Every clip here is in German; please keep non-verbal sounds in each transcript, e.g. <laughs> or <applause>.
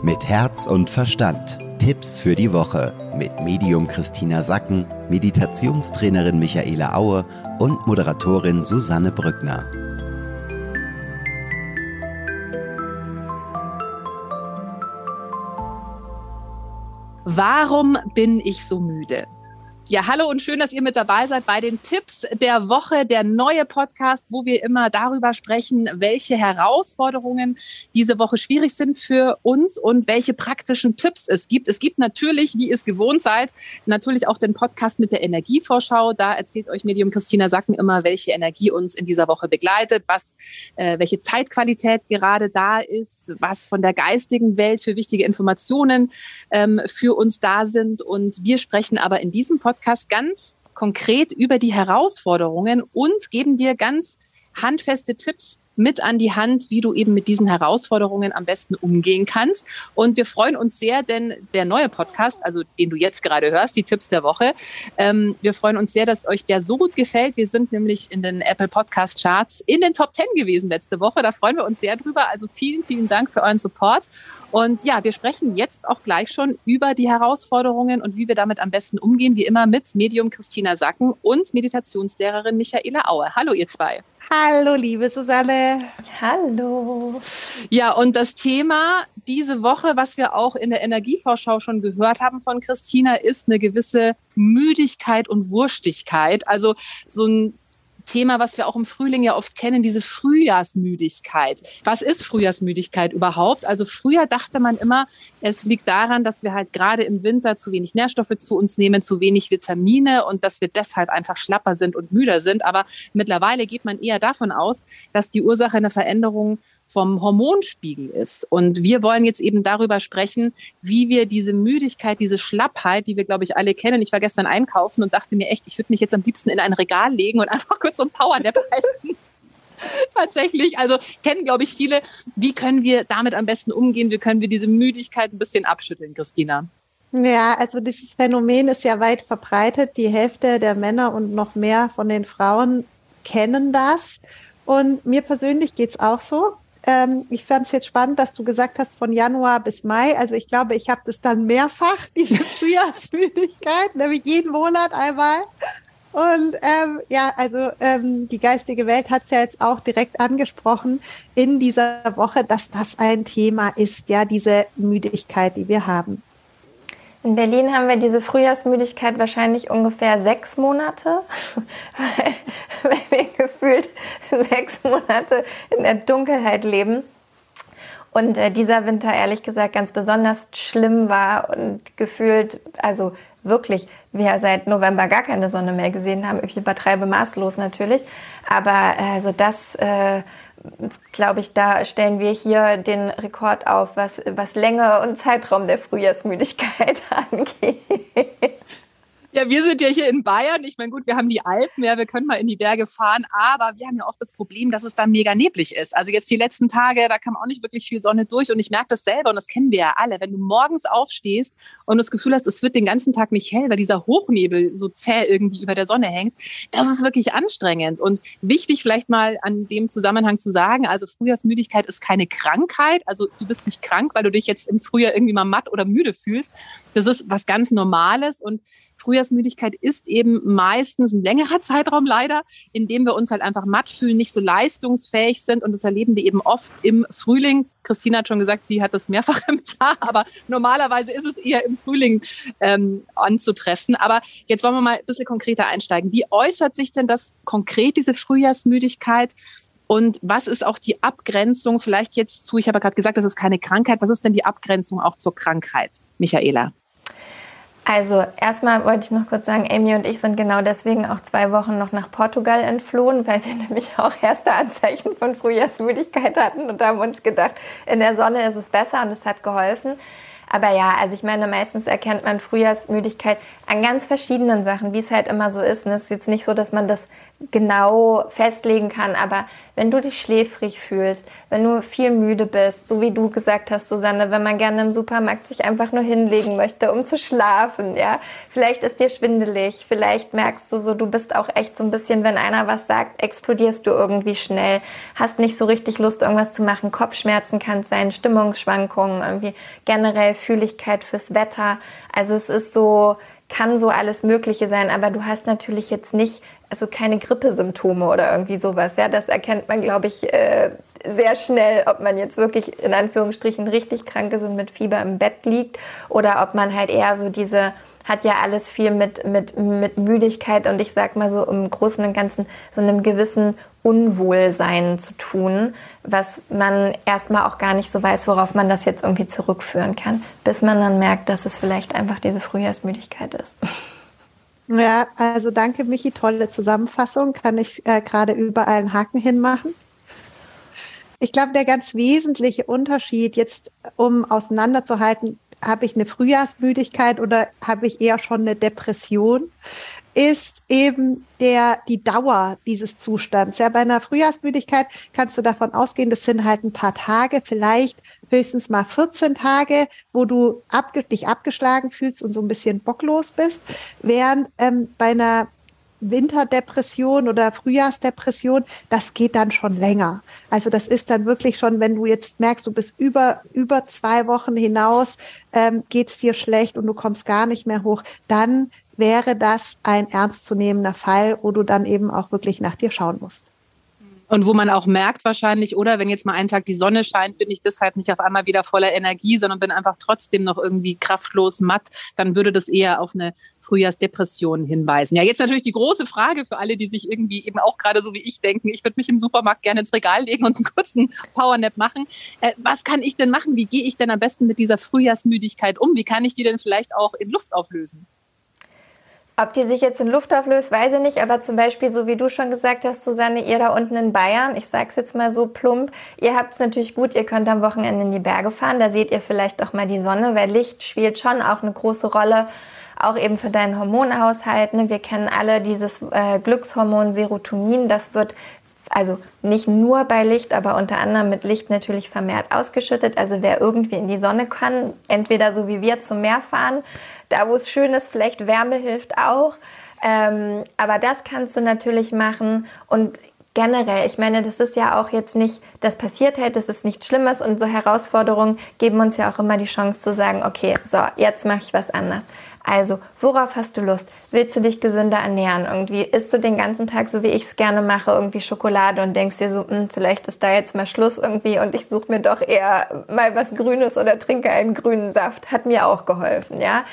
Mit Herz und Verstand. Tipps für die Woche mit Medium Christina Sacken, Meditationstrainerin Michaela Aue und Moderatorin Susanne Brückner. Warum bin ich so müde? Ja, hallo und schön, dass ihr mit dabei seid bei den Tipps der Woche, der neue Podcast, wo wir immer darüber sprechen, welche Herausforderungen diese Woche schwierig sind für uns und welche praktischen Tipps es gibt. Es gibt natürlich, wie ihr es gewohnt seid, natürlich auch den Podcast mit der Energievorschau. Da erzählt euch Medium Christina Sacken immer, welche Energie uns in dieser Woche begleitet, was, äh, welche Zeitqualität gerade da ist, was von der geistigen Welt für wichtige Informationen ähm, für uns da sind. Und wir sprechen aber in diesem Podcast Podcast ganz konkret über die Herausforderungen und geben dir ganz handfeste Tipps, mit an die Hand, wie du eben mit diesen Herausforderungen am besten umgehen kannst. Und wir freuen uns sehr, denn der neue Podcast, also den du jetzt gerade hörst, die Tipps der Woche, ähm, wir freuen uns sehr, dass euch der so gut gefällt. Wir sind nämlich in den Apple Podcast Charts in den Top 10 gewesen letzte Woche. Da freuen wir uns sehr drüber. Also vielen, vielen Dank für euren Support. Und ja, wir sprechen jetzt auch gleich schon über die Herausforderungen und wie wir damit am besten umgehen, wie immer mit Medium Christina Sacken und Meditationslehrerin Michaela Aue. Hallo, ihr zwei. Hallo, liebe Susanne. Hallo. Ja, und das Thema diese Woche, was wir auch in der Energievorschau schon gehört haben von Christina, ist eine gewisse Müdigkeit und Wurstigkeit. Also so ein Thema, was wir auch im Frühling ja oft kennen, diese Frühjahrsmüdigkeit. Was ist Frühjahrsmüdigkeit überhaupt? Also früher dachte man immer, es liegt daran, dass wir halt gerade im Winter zu wenig Nährstoffe zu uns nehmen, zu wenig Vitamine und dass wir deshalb einfach schlapper sind und müder sind. Aber mittlerweile geht man eher davon aus, dass die Ursache eine Veränderung vom Hormonspiegel ist. Und wir wollen jetzt eben darüber sprechen, wie wir diese Müdigkeit, diese Schlappheit, die wir, glaube ich, alle kennen. Ich war gestern einkaufen und dachte mir echt, ich würde mich jetzt am liebsten in ein Regal legen und einfach <laughs> kurz so ein Powernap halten. <laughs> Tatsächlich, also kennen, glaube ich, viele. Wie können wir damit am besten umgehen? Wie können wir diese Müdigkeit ein bisschen abschütteln, Christina? Ja, also dieses Phänomen ist ja weit verbreitet. Die Hälfte der Männer und noch mehr von den Frauen kennen das. Und mir persönlich geht es auch so. Ähm, ich fand es jetzt spannend, dass du gesagt hast, von Januar bis Mai. Also ich glaube, ich habe das dann mehrfach, <laughs> diese Frühjahrsmüdigkeit, nämlich jeden Monat einmal. Und ähm, ja, also ähm, die geistige Welt hat es ja jetzt auch direkt angesprochen in dieser Woche, dass das ein Thema ist, ja, diese Müdigkeit, die wir haben. In Berlin haben wir diese Frühjahrsmüdigkeit wahrscheinlich ungefähr sechs Monate, <laughs> weil wir gefühlt sechs Monate in der Dunkelheit leben. Und äh, dieser Winter ehrlich gesagt ganz besonders schlimm war und gefühlt, also wirklich, wir seit November gar keine Sonne mehr gesehen haben. Ich übertreibe maßlos natürlich. Aber also das äh, glaube ich, da stellen wir hier den Rekord auf, was, was Länge und Zeitraum der Frühjahrsmüdigkeit <laughs> angeht. Ja, wir sind ja hier in Bayern. Ich meine, gut, wir haben die Alpen, ja, wir können mal in die Berge fahren, aber wir haben ja oft das Problem, dass es da mega neblig ist. Also jetzt die letzten Tage, da kam auch nicht wirklich viel Sonne durch und ich merke das selber und das kennen wir ja alle. Wenn du morgens aufstehst und das Gefühl hast, es wird den ganzen Tag nicht hell, weil dieser Hochnebel so zäh irgendwie über der Sonne hängt, das ist wirklich anstrengend. Und wichtig vielleicht mal an dem Zusammenhang zu sagen, also Frühjahrsmüdigkeit ist keine Krankheit. Also du bist nicht krank, weil du dich jetzt im Frühjahr irgendwie mal matt oder müde fühlst. Das ist was ganz Normales und Frühjahrsmüdigkeit ist eben meistens ein längerer Zeitraum leider, in dem wir uns halt einfach matt fühlen, nicht so leistungsfähig sind. Und das erleben wir eben oft im Frühling. Christina hat schon gesagt, sie hat das mehrfach <laughs> im Jahr, aber normalerweise ist es eher im Frühling ähm, anzutreffen. Aber jetzt wollen wir mal ein bisschen konkreter einsteigen. Wie äußert sich denn das konkret, diese Frühjahrsmüdigkeit? Und was ist auch die Abgrenzung vielleicht jetzt zu, ich habe ja gerade gesagt, das ist keine Krankheit, was ist denn die Abgrenzung auch zur Krankheit, Michaela? Also erstmal wollte ich noch kurz sagen, Amy und ich sind genau deswegen auch zwei Wochen noch nach Portugal entflohen, weil wir <laughs> nämlich auch erste Anzeichen von Frühjahrsmüdigkeit hatten und haben uns gedacht, in der Sonne ist es besser und es hat geholfen. Aber ja, also ich meine, meistens erkennt man Frühjahrsmüdigkeit an ganz verschiedenen Sachen, wie es halt immer so ist. Und es ist jetzt nicht so, dass man das genau festlegen kann. Aber wenn du dich schläfrig fühlst, wenn du viel müde bist, so wie du gesagt hast, Susanne, wenn man gerne im Supermarkt sich einfach nur hinlegen möchte, um zu schlafen, ja, vielleicht ist dir schwindelig, vielleicht merkst du so, du bist auch echt so ein bisschen, wenn einer was sagt, explodierst du irgendwie schnell, hast nicht so richtig Lust, irgendwas zu machen, Kopfschmerzen kann es sein, Stimmungsschwankungen, irgendwie generell Fühligkeit fürs Wetter. Also es ist so, kann so alles Mögliche sein, aber du hast natürlich jetzt nicht, also keine Grippesymptome oder irgendwie sowas. Ja, das erkennt man, glaube ich, äh, sehr schnell, ob man jetzt wirklich in Anführungsstrichen richtig krank ist und mit Fieber im Bett liegt oder ob man halt eher so diese hat ja alles viel mit, mit, mit Müdigkeit und ich sag mal so im Großen und Ganzen so einem gewissen Unwohlsein zu tun, was man erstmal auch gar nicht so weiß, worauf man das jetzt irgendwie zurückführen kann, bis man dann merkt, dass es vielleicht einfach diese Frühjahrsmüdigkeit ist. <laughs> Ja, also danke, Michi, tolle Zusammenfassung. Kann ich äh, gerade überall einen Haken hinmachen. Ich glaube, der ganz wesentliche Unterschied jetzt, um auseinanderzuhalten, habe ich eine Frühjahrsmüdigkeit oder habe ich eher schon eine Depression, ist eben der, die Dauer dieses Zustands. Ja, bei einer Frühjahrsmüdigkeit kannst du davon ausgehen, das sind halt ein paar Tage, vielleicht höchstens mal 14 Tage, wo du abge dich abgeschlagen fühlst und so ein bisschen bocklos bist, während ähm, bei einer Winterdepression oder Frühjahrsdepression, das geht dann schon länger. Also das ist dann wirklich schon, wenn du jetzt merkst, du bist über, über zwei Wochen hinaus, ähm, geht es dir schlecht und du kommst gar nicht mehr hoch, dann wäre das ein ernstzunehmender Fall, wo du dann eben auch wirklich nach dir schauen musst. Und wo man auch merkt wahrscheinlich, oder wenn jetzt mal einen Tag die Sonne scheint, bin ich deshalb nicht auf einmal wieder voller Energie, sondern bin einfach trotzdem noch irgendwie kraftlos, matt, dann würde das eher auf eine Frühjahrsdepression hinweisen. Ja, jetzt natürlich die große Frage für alle, die sich irgendwie eben auch gerade so wie ich denken, ich würde mich im Supermarkt gerne ins Regal legen und einen kurzen Powernap machen. Äh, was kann ich denn machen? Wie gehe ich denn am besten mit dieser Frühjahrsmüdigkeit um? Wie kann ich die denn vielleicht auch in Luft auflösen? Ob die sich jetzt in Luft auflöst, weiß ich nicht, aber zum Beispiel, so wie du schon gesagt hast, Susanne, ihr da unten in Bayern, ich sag's jetzt mal so plump, ihr habt es natürlich gut, ihr könnt am Wochenende in die Berge fahren, da seht ihr vielleicht auch mal die Sonne, weil Licht spielt schon auch eine große Rolle, auch eben für deinen Hormonhaushalt. Ne? Wir kennen alle dieses äh, Glückshormon Serotonin, das wird also nicht nur bei Licht, aber unter anderem mit Licht natürlich vermehrt ausgeschüttet. Also wer irgendwie in die Sonne kann, entweder so wie wir zum Meer fahren, da wo es schön ist, vielleicht Wärme hilft auch. Ähm, aber das kannst du natürlich machen und generell, ich meine, das ist ja auch jetzt nicht, das passiert halt, das ist nichts Schlimmes und so Herausforderungen geben uns ja auch immer die Chance zu sagen, okay, so, jetzt mache ich was anders. Also, worauf hast du Lust? Willst du dich gesünder ernähren? Irgendwie isst du den ganzen Tag, so wie ich es gerne mache, irgendwie Schokolade und denkst dir so, hm, vielleicht ist da jetzt mal Schluss irgendwie und ich suche mir doch eher mal was Grünes oder trinke einen grünen Saft. Hat mir auch geholfen, ja.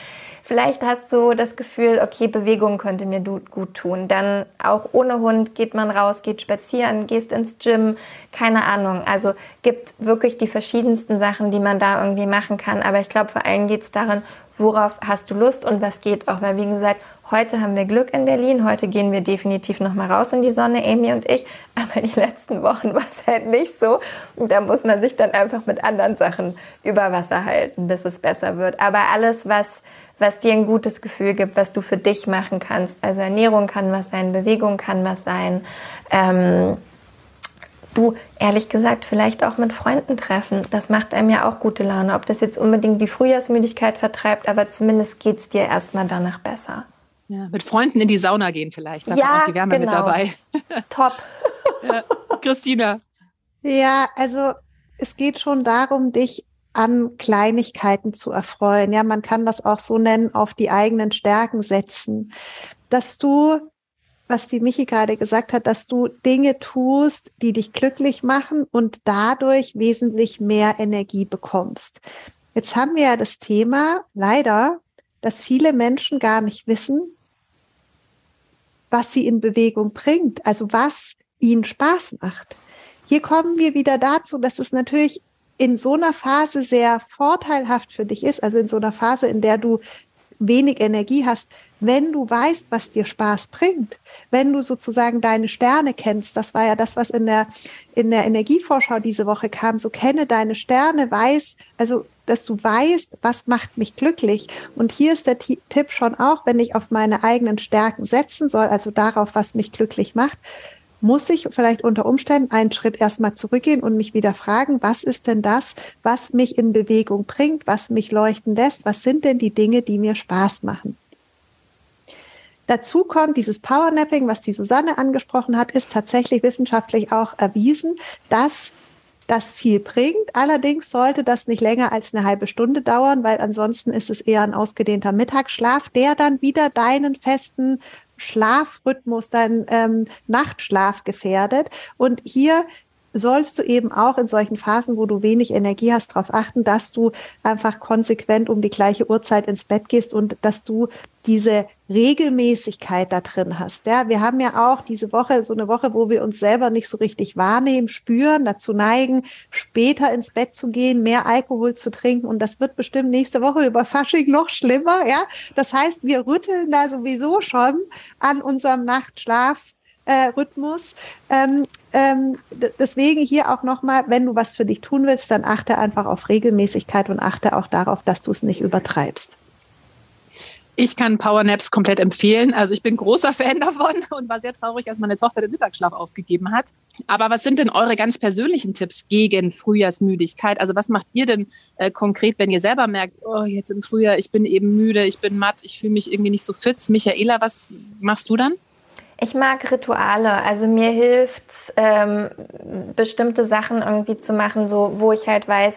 Vielleicht hast du das Gefühl, okay, Bewegung könnte mir gut tun. Dann auch ohne Hund geht man raus, geht spazieren, gehst ins Gym, keine Ahnung. Also gibt wirklich die verschiedensten Sachen, die man da irgendwie machen kann. Aber ich glaube, vor allem geht es darin, worauf hast du Lust und was geht auch. Weil wie gesagt, heute haben wir Glück in Berlin, heute gehen wir definitiv nochmal raus in die Sonne, Amy und ich. Aber die letzten Wochen <laughs> war es halt nicht so. Und da muss man sich dann einfach mit anderen Sachen über Wasser halten, bis es besser wird. Aber alles, was was dir ein gutes Gefühl gibt, was du für dich machen kannst. Also Ernährung kann was sein, Bewegung kann was sein. Ähm, du, ehrlich gesagt, vielleicht auch mit Freunden treffen. Das macht einem ja auch gute Laune. Ob das jetzt unbedingt die Frühjahrsmüdigkeit vertreibt, aber zumindest geht es dir erstmal danach besser. Ja, mit Freunden in die Sauna gehen vielleicht. Da ja, auch die Wärme genau. mit dabei. <laughs> Top. ja, Christina. Ja, also es geht schon darum, dich an Kleinigkeiten zu erfreuen. Ja, man kann das auch so nennen, auf die eigenen Stärken setzen. Dass du, was die Michi gerade gesagt hat, dass du Dinge tust, die dich glücklich machen und dadurch wesentlich mehr Energie bekommst. Jetzt haben wir ja das Thema, leider, dass viele Menschen gar nicht wissen, was sie in Bewegung bringt, also was ihnen Spaß macht. Hier kommen wir wieder dazu, dass es natürlich in so einer Phase sehr vorteilhaft für dich ist, also in so einer Phase, in der du wenig Energie hast, wenn du weißt, was dir Spaß bringt, wenn du sozusagen deine Sterne kennst, das war ja das, was in der, in der Energievorschau diese Woche kam, so kenne deine Sterne, weiß, also dass du weißt, was macht mich glücklich. Und hier ist der Tipp schon auch, wenn ich auf meine eigenen Stärken setzen soll, also darauf, was mich glücklich macht, muss ich vielleicht unter Umständen einen Schritt erstmal zurückgehen und mich wieder fragen, was ist denn das, was mich in Bewegung bringt, was mich leuchten lässt, was sind denn die Dinge, die mir Spaß machen. Dazu kommt dieses Powernapping, was die Susanne angesprochen hat, ist tatsächlich wissenschaftlich auch erwiesen, dass das viel bringt. Allerdings sollte das nicht länger als eine halbe Stunde dauern, weil ansonsten ist es eher ein ausgedehnter Mittagsschlaf, der dann wieder deinen festen Schlafrhythmus, deinen ähm, Nachtschlaf gefährdet. Und hier sollst du eben auch in solchen Phasen, wo du wenig Energie hast, darauf achten, dass du einfach konsequent um die gleiche Uhrzeit ins Bett gehst und dass du diese Regelmäßigkeit da drin hast. Ja, wir haben ja auch diese Woche so eine Woche, wo wir uns selber nicht so richtig wahrnehmen, spüren, dazu neigen, später ins Bett zu gehen, mehr Alkohol zu trinken und das wird bestimmt nächste Woche über Fasching noch schlimmer. Ja, das heißt, wir rütteln da sowieso schon an unserem Nachtschlaf äh, Rhythmus. Ähm, ähm, deswegen hier auch nochmal, wenn du was für dich tun willst, dann achte einfach auf Regelmäßigkeit und achte auch darauf, dass du es nicht übertreibst. Ich kann Powernaps komplett empfehlen. Also ich bin großer Fan davon und war sehr traurig, als meine Tochter den Mittagsschlaf aufgegeben hat. Aber was sind denn eure ganz persönlichen Tipps gegen Frühjahrsmüdigkeit? Also was macht ihr denn äh, konkret, wenn ihr selber merkt, oh, jetzt im Frühjahr, ich bin eben müde, ich bin matt, ich fühle mich irgendwie nicht so fit. Michaela, was machst du dann? Ich mag Rituale. Also mir hilft ähm, bestimmte Sachen irgendwie zu machen, so wo ich halt weiß,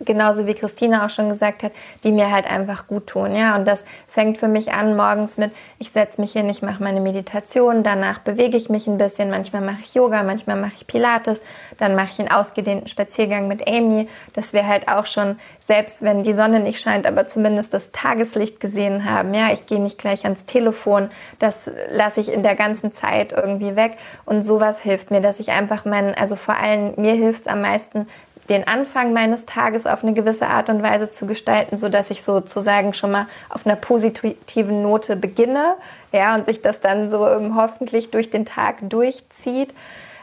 genauso wie Christina auch schon gesagt hat, die mir halt einfach gut tun. Ja, und das fängt für mich an morgens mit, ich setze mich hin, ich mache meine Meditation, danach bewege ich mich ein bisschen, manchmal mache ich Yoga, manchmal mache ich Pilates, dann mache ich einen ausgedehnten Spaziergang mit Amy, dass wir halt auch schon, selbst wenn die Sonne nicht scheint, aber zumindest das Tageslicht gesehen haben. Ja, ich gehe nicht gleich ans Telefon, das lasse ich in der ganzen Zeit irgendwie weg und sowas hilft mir, dass ich einfach meinen, also vor allem mir hilft es am meisten, den Anfang meines Tages auf eine gewisse Art und Weise zu gestalten, so dass ich sozusagen schon mal auf einer positiven Note beginne, ja, und sich das dann so hoffentlich durch den Tag durchzieht.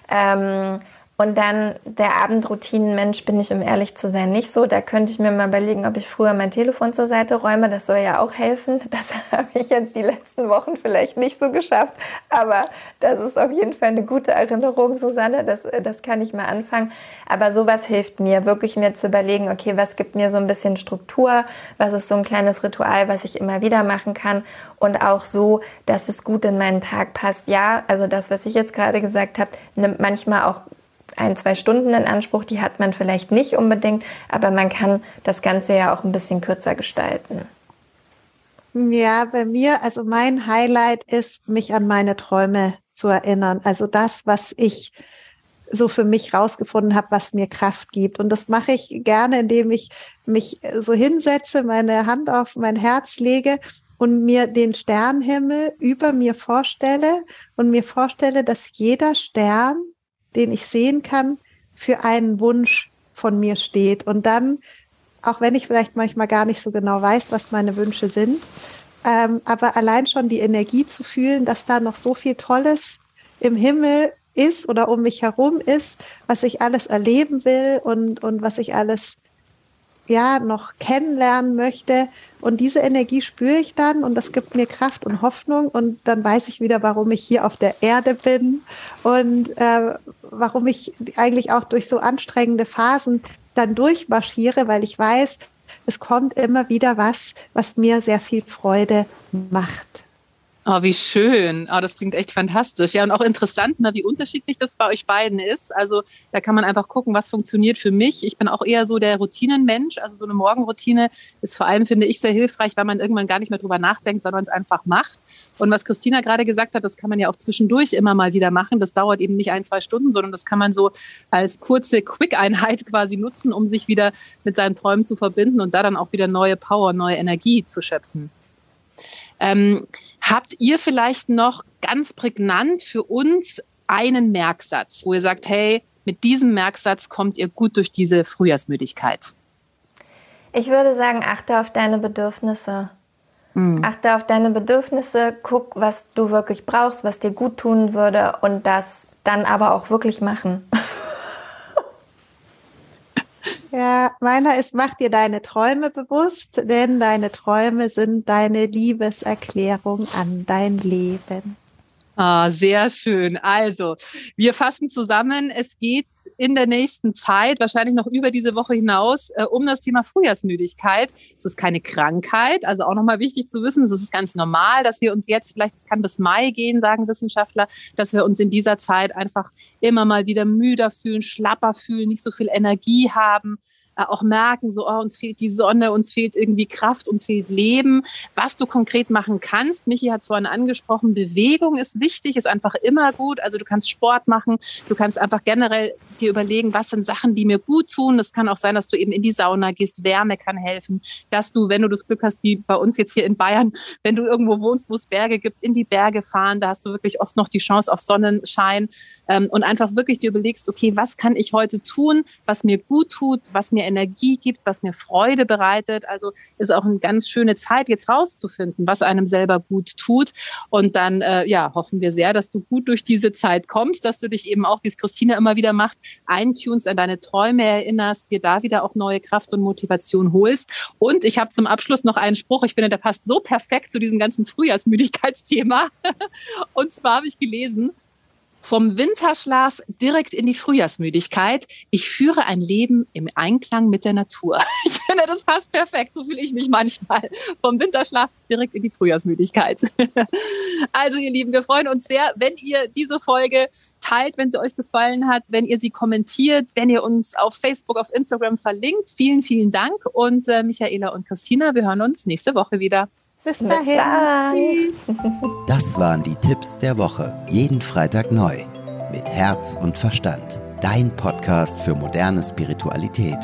Ähm, und dann der Abendroutinenmensch bin ich, um ehrlich zu sein, nicht so. Da könnte ich mir mal überlegen, ob ich früher mein Telefon zur Seite räume. Das soll ja auch helfen. <laughs> Das habe ich jetzt die letzten Wochen vielleicht nicht so geschafft. Aber das ist auf jeden Fall eine gute Erinnerung, Susanne. Das, das kann ich mal anfangen. Aber sowas hilft mir, wirklich mir zu überlegen, okay, was gibt mir so ein bisschen Struktur? Was ist so ein kleines Ritual, was ich immer wieder machen kann? Und auch so, dass es gut in meinen Tag passt. Ja, also das, was ich jetzt gerade gesagt habe, nimmt manchmal auch ein, zwei Stunden in Anspruch. Die hat man vielleicht nicht unbedingt, aber man kann das Ganze ja auch ein bisschen kürzer gestalten. Ja, bei mir, also mein Highlight ist, mich an meine Träume zu erinnern. Also das, was ich so für mich rausgefunden habe, was mir Kraft gibt. Und das mache ich gerne, indem ich mich so hinsetze, meine Hand auf mein Herz lege und mir den Sternhimmel über mir vorstelle und mir vorstelle, dass jeder Stern den ich sehen kann, für einen Wunsch von mir steht. Und dann, auch wenn ich vielleicht manchmal gar nicht so genau weiß, was meine Wünsche sind, ähm, aber allein schon die Energie zu fühlen, dass da noch so viel Tolles im Himmel ist oder um mich herum ist, was ich alles erleben will und, und was ich alles ja noch kennenlernen möchte. Und diese Energie spüre ich dann und das gibt mir Kraft und Hoffnung. Und dann weiß ich wieder, warum ich hier auf der Erde bin und äh, warum ich eigentlich auch durch so anstrengende Phasen dann durchmarschiere, weil ich weiß, es kommt immer wieder was, was mir sehr viel Freude macht. Oh, wie schön. Oh, das klingt echt fantastisch. Ja, und auch interessant, ne, wie unterschiedlich das bei euch beiden ist. Also da kann man einfach gucken, was funktioniert für mich. Ich bin auch eher so der Routinenmensch. Also so eine Morgenroutine ist vor allem, finde ich, sehr hilfreich, weil man irgendwann gar nicht mehr drüber nachdenkt, sondern es einfach macht. Und was Christina gerade gesagt hat, das kann man ja auch zwischendurch immer mal wieder machen. Das dauert eben nicht ein, zwei Stunden, sondern das kann man so als kurze Quick-Einheit <laughs> quasi nutzen, um sich wieder mit seinen Träumen zu verbinden und da dann auch wieder neue Power, neue Energie zu schöpfen. Ähm, Habt ihr vielleicht noch ganz prägnant für uns einen Merksatz, wo ihr sagt, hey, mit diesem Merksatz kommt ihr gut durch diese Frühjahrsmüdigkeit? Ich würde sagen, achte auf deine Bedürfnisse. Mhm. Achte auf deine Bedürfnisse, guck, was du wirklich brauchst, was dir gut tun würde und das dann aber auch wirklich machen. <laughs> Ja, meiner ist, mach dir deine Träume bewusst, denn deine Träume sind deine Liebeserklärung an dein Leben. Ah, sehr schön. Also, wir fassen zusammen. Es geht in der nächsten Zeit, wahrscheinlich noch über diese Woche hinaus, äh, um das Thema Frühjahrsmüdigkeit. Es ist keine Krankheit, also auch nochmal wichtig zu wissen, es ist ganz normal, dass wir uns jetzt, vielleicht es kann bis Mai gehen, sagen Wissenschaftler, dass wir uns in dieser Zeit einfach immer mal wieder müder fühlen, schlapper fühlen, nicht so viel Energie haben. Äh, auch merken, so, oh, uns fehlt die Sonne, uns fehlt irgendwie Kraft, uns fehlt Leben. Was du konkret machen kannst, Michi hat es vorhin angesprochen, Bewegung ist wichtig, ist einfach immer gut. Also du kannst Sport machen, du kannst einfach generell dir überlegen, was sind Sachen, die mir gut tun. Das kann auch sein, dass du eben in die Sauna gehst, Wärme kann helfen, dass du, wenn du das Glück hast, wie bei uns jetzt hier in Bayern, wenn du irgendwo wohnst, wo es Berge gibt, in die Berge fahren, da hast du wirklich oft noch die Chance auf Sonnenschein ähm, und einfach wirklich dir überlegst, okay, was kann ich heute tun, was mir gut tut, was mir Energie gibt, was mir Freude bereitet. Also ist auch eine ganz schöne Zeit, jetzt rauszufinden, was einem selber gut tut. Und dann, äh, ja, hoffen wir sehr, dass du gut durch diese Zeit kommst, dass du dich eben auch, wie es Christina immer wieder macht, eintunst, an deine Träume erinnerst, dir da wieder auch neue Kraft und Motivation holst. Und ich habe zum Abschluss noch einen Spruch, ich finde, der passt so perfekt zu diesem ganzen Frühjahrsmüdigkeitsthema. <laughs> und zwar habe ich gelesen, vom Winterschlaf direkt in die Frühjahrsmüdigkeit. Ich führe ein Leben im Einklang mit der Natur. <laughs> Ich finde, das passt perfekt. So fühle ich mich manchmal. Vom Winterschlaf direkt in die Frühjahrsmüdigkeit. <laughs> Also, ihr Lieben, wir freuen uns sehr, wenn ihr diese Folge teilt, wenn sie euch gefallen hat, wenn ihr sie kommentiert, wenn ihr uns auf Facebook, auf Instagram verlinkt. Vielen, vielen Dank. Und äh, Michaela und Christina, wir hören uns nächste Woche wieder. Bis dahin. Das waren die Tipps der Woche. Jeden Freitag neu. Mit Herz und Verstand. Dein Podcast für moderne Spiritualität.